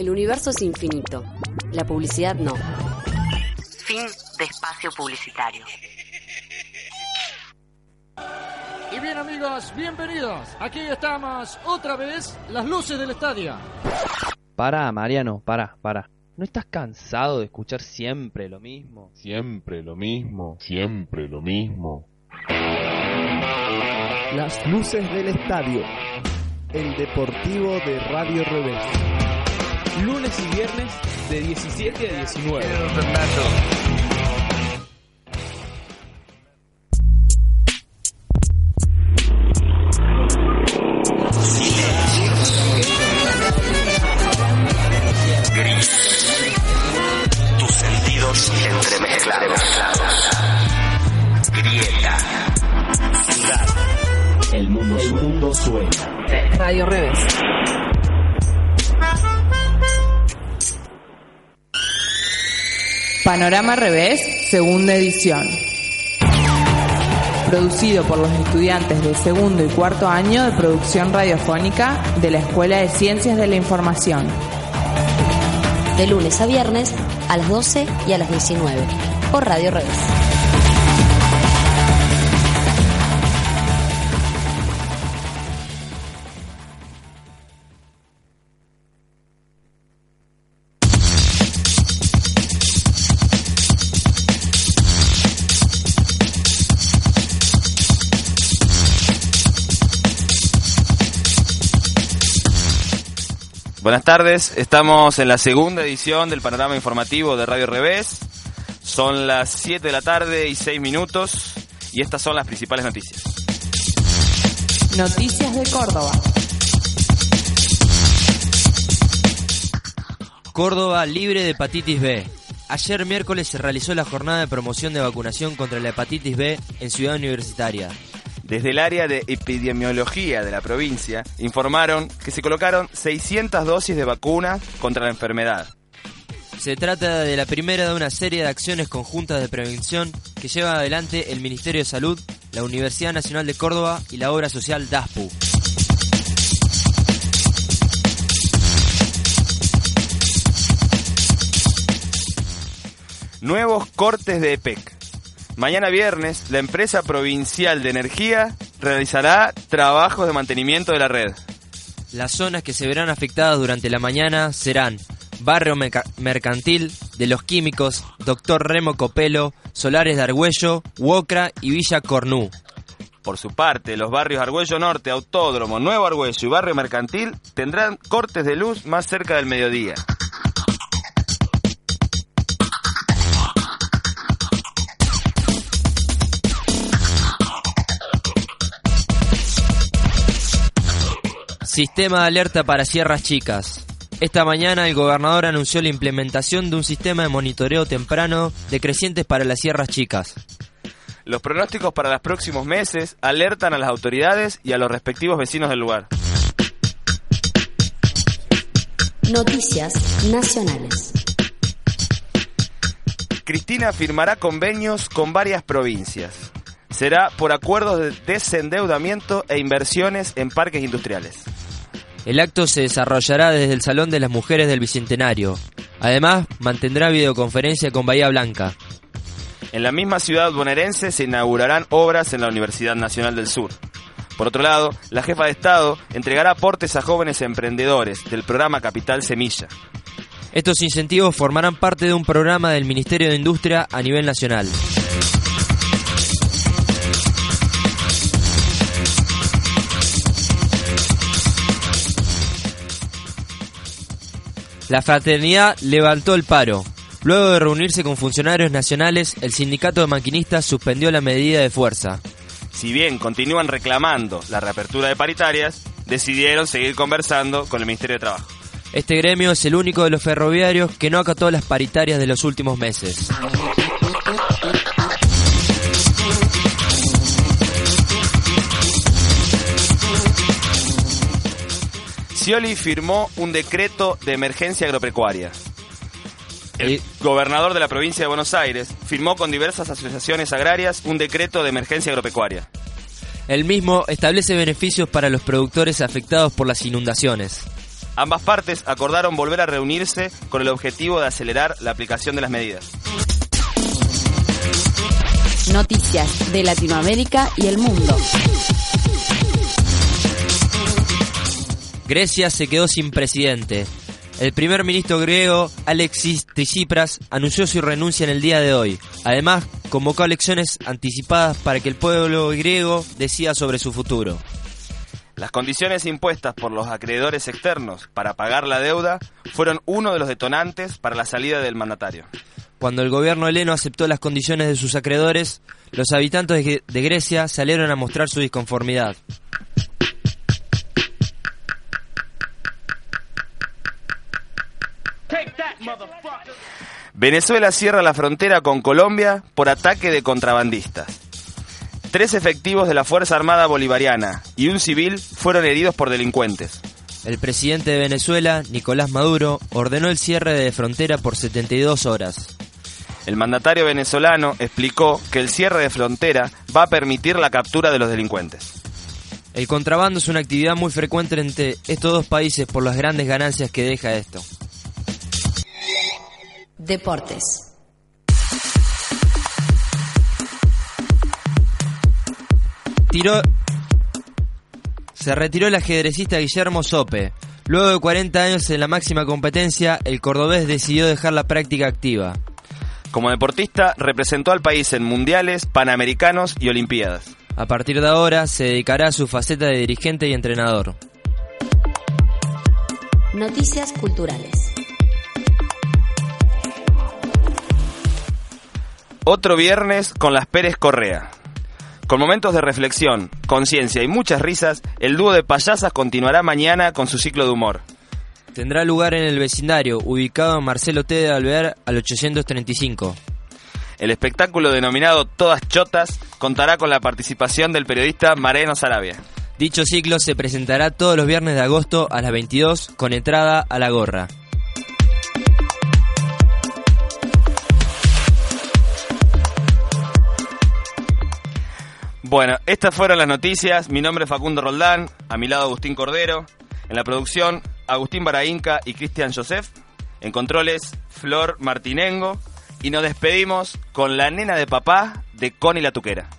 El universo es infinito, la publicidad no. Fin de espacio publicitario. Y bien amigos, bienvenidos. Aquí estamos otra vez, las luces del estadio. Para, Mariano, para, para. ¿No estás cansado de escuchar siempre lo mismo? Siempre lo mismo, siempre lo mismo. Las luces del estadio. El deportivo de Radio Revés. Lunes y viernes de 17 a 19. Tus sentidos entremezclados. Grieta. Ciudad. El mundo, el mundo suena. Radio Revés. Panorama Revés, segunda edición. Producido por los estudiantes del segundo y cuarto año de producción radiofónica de la Escuela de Ciencias de la Información. De lunes a viernes a las 12 y a las 19 por Radio Revés. Buenas tardes, estamos en la segunda edición del panorama informativo de Radio Revés. Son las 7 de la tarde y 6 minutos y estas son las principales noticias. Noticias de Córdoba. Córdoba libre de hepatitis B. Ayer miércoles se realizó la jornada de promoción de vacunación contra la hepatitis B en Ciudad Universitaria. Desde el área de epidemiología de la provincia informaron que se colocaron 600 dosis de vacuna contra la enfermedad. Se trata de la primera de una serie de acciones conjuntas de prevención que lleva adelante el Ministerio de Salud, la Universidad Nacional de Córdoba y la obra social DASPU. Nuevos cortes de EPEC. Mañana viernes, la empresa provincial de energía realizará trabajos de mantenimiento de la red. Las zonas que se verán afectadas durante la mañana serán Barrio Mercantil, de los Químicos, Doctor Remo Copelo, Solares de Argüello, Huocra y Villa Cornú. Por su parte, los barrios Argüello Norte, Autódromo, Nuevo Argüello y Barrio Mercantil tendrán cortes de luz más cerca del mediodía. Sistema de alerta para sierras chicas. Esta mañana el gobernador anunció la implementación de un sistema de monitoreo temprano de crecientes para las sierras chicas. Los pronósticos para los próximos meses alertan a las autoridades y a los respectivos vecinos del lugar. Noticias nacionales. Cristina firmará convenios con varias provincias. Será por acuerdos de desendeudamiento e inversiones en parques industriales. El acto se desarrollará desde el Salón de las Mujeres del Bicentenario. Además, mantendrá videoconferencia con Bahía Blanca. En la misma ciudad bonaerense se inaugurarán obras en la Universidad Nacional del Sur. Por otro lado, la jefa de Estado entregará aportes a jóvenes emprendedores del programa Capital Semilla. Estos incentivos formarán parte de un programa del Ministerio de Industria a nivel nacional. La fraternidad levantó el paro. Luego de reunirse con funcionarios nacionales, el sindicato de maquinistas suspendió la medida de fuerza. Si bien continúan reclamando la reapertura de paritarias, decidieron seguir conversando con el Ministerio de Trabajo. Este gremio es el único de los ferroviarios que no acató las paritarias de los últimos meses. Scioli firmó un decreto de emergencia agropecuaria. El gobernador de la provincia de Buenos Aires firmó con diversas asociaciones agrarias un decreto de emergencia agropecuaria. El mismo establece beneficios para los productores afectados por las inundaciones. Ambas partes acordaron volver a reunirse con el objetivo de acelerar la aplicación de las medidas. Noticias de Latinoamérica y el mundo. Grecia se quedó sin presidente. El primer ministro griego Alexis Tsipras anunció su renuncia en el día de hoy. Además, convocó elecciones anticipadas para que el pueblo griego decida sobre su futuro. Las condiciones impuestas por los acreedores externos para pagar la deuda fueron uno de los detonantes para la salida del mandatario. Cuando el gobierno heleno aceptó las condiciones de sus acreedores, los habitantes de, de Grecia salieron a mostrar su disconformidad. Venezuela cierra la frontera con Colombia por ataque de contrabandistas. Tres efectivos de la Fuerza Armada Bolivariana y un civil fueron heridos por delincuentes. El presidente de Venezuela, Nicolás Maduro, ordenó el cierre de frontera por 72 horas. El mandatario venezolano explicó que el cierre de frontera va a permitir la captura de los delincuentes. El contrabando es una actividad muy frecuente entre estos dos países por las grandes ganancias que deja esto. Deportes. Tiró... Se retiró el ajedrecista Guillermo Sope. Luego de 40 años en la máxima competencia, el cordobés decidió dejar la práctica activa. Como deportista, representó al país en mundiales, panamericanos y olimpiadas. A partir de ahora, se dedicará a su faceta de dirigente y entrenador. Noticias culturales. Otro viernes con las Pérez Correa. Con momentos de reflexión, conciencia y muchas risas, el dúo de payasas continuará mañana con su ciclo de humor. Tendrá lugar en el vecindario, ubicado en Marcelo T. de Alvear al 835. El espectáculo denominado Todas Chotas contará con la participación del periodista Mareno Sarabia. Dicho ciclo se presentará todos los viernes de agosto a las 22 con entrada a la gorra. Bueno, estas fueron las noticias. Mi nombre es Facundo Roldán, a mi lado Agustín Cordero. En la producción, Agustín Baraínca y Cristian Joseph. En controles, Flor Martinengo. Y nos despedimos con la nena de papá de Connie la Tuquera.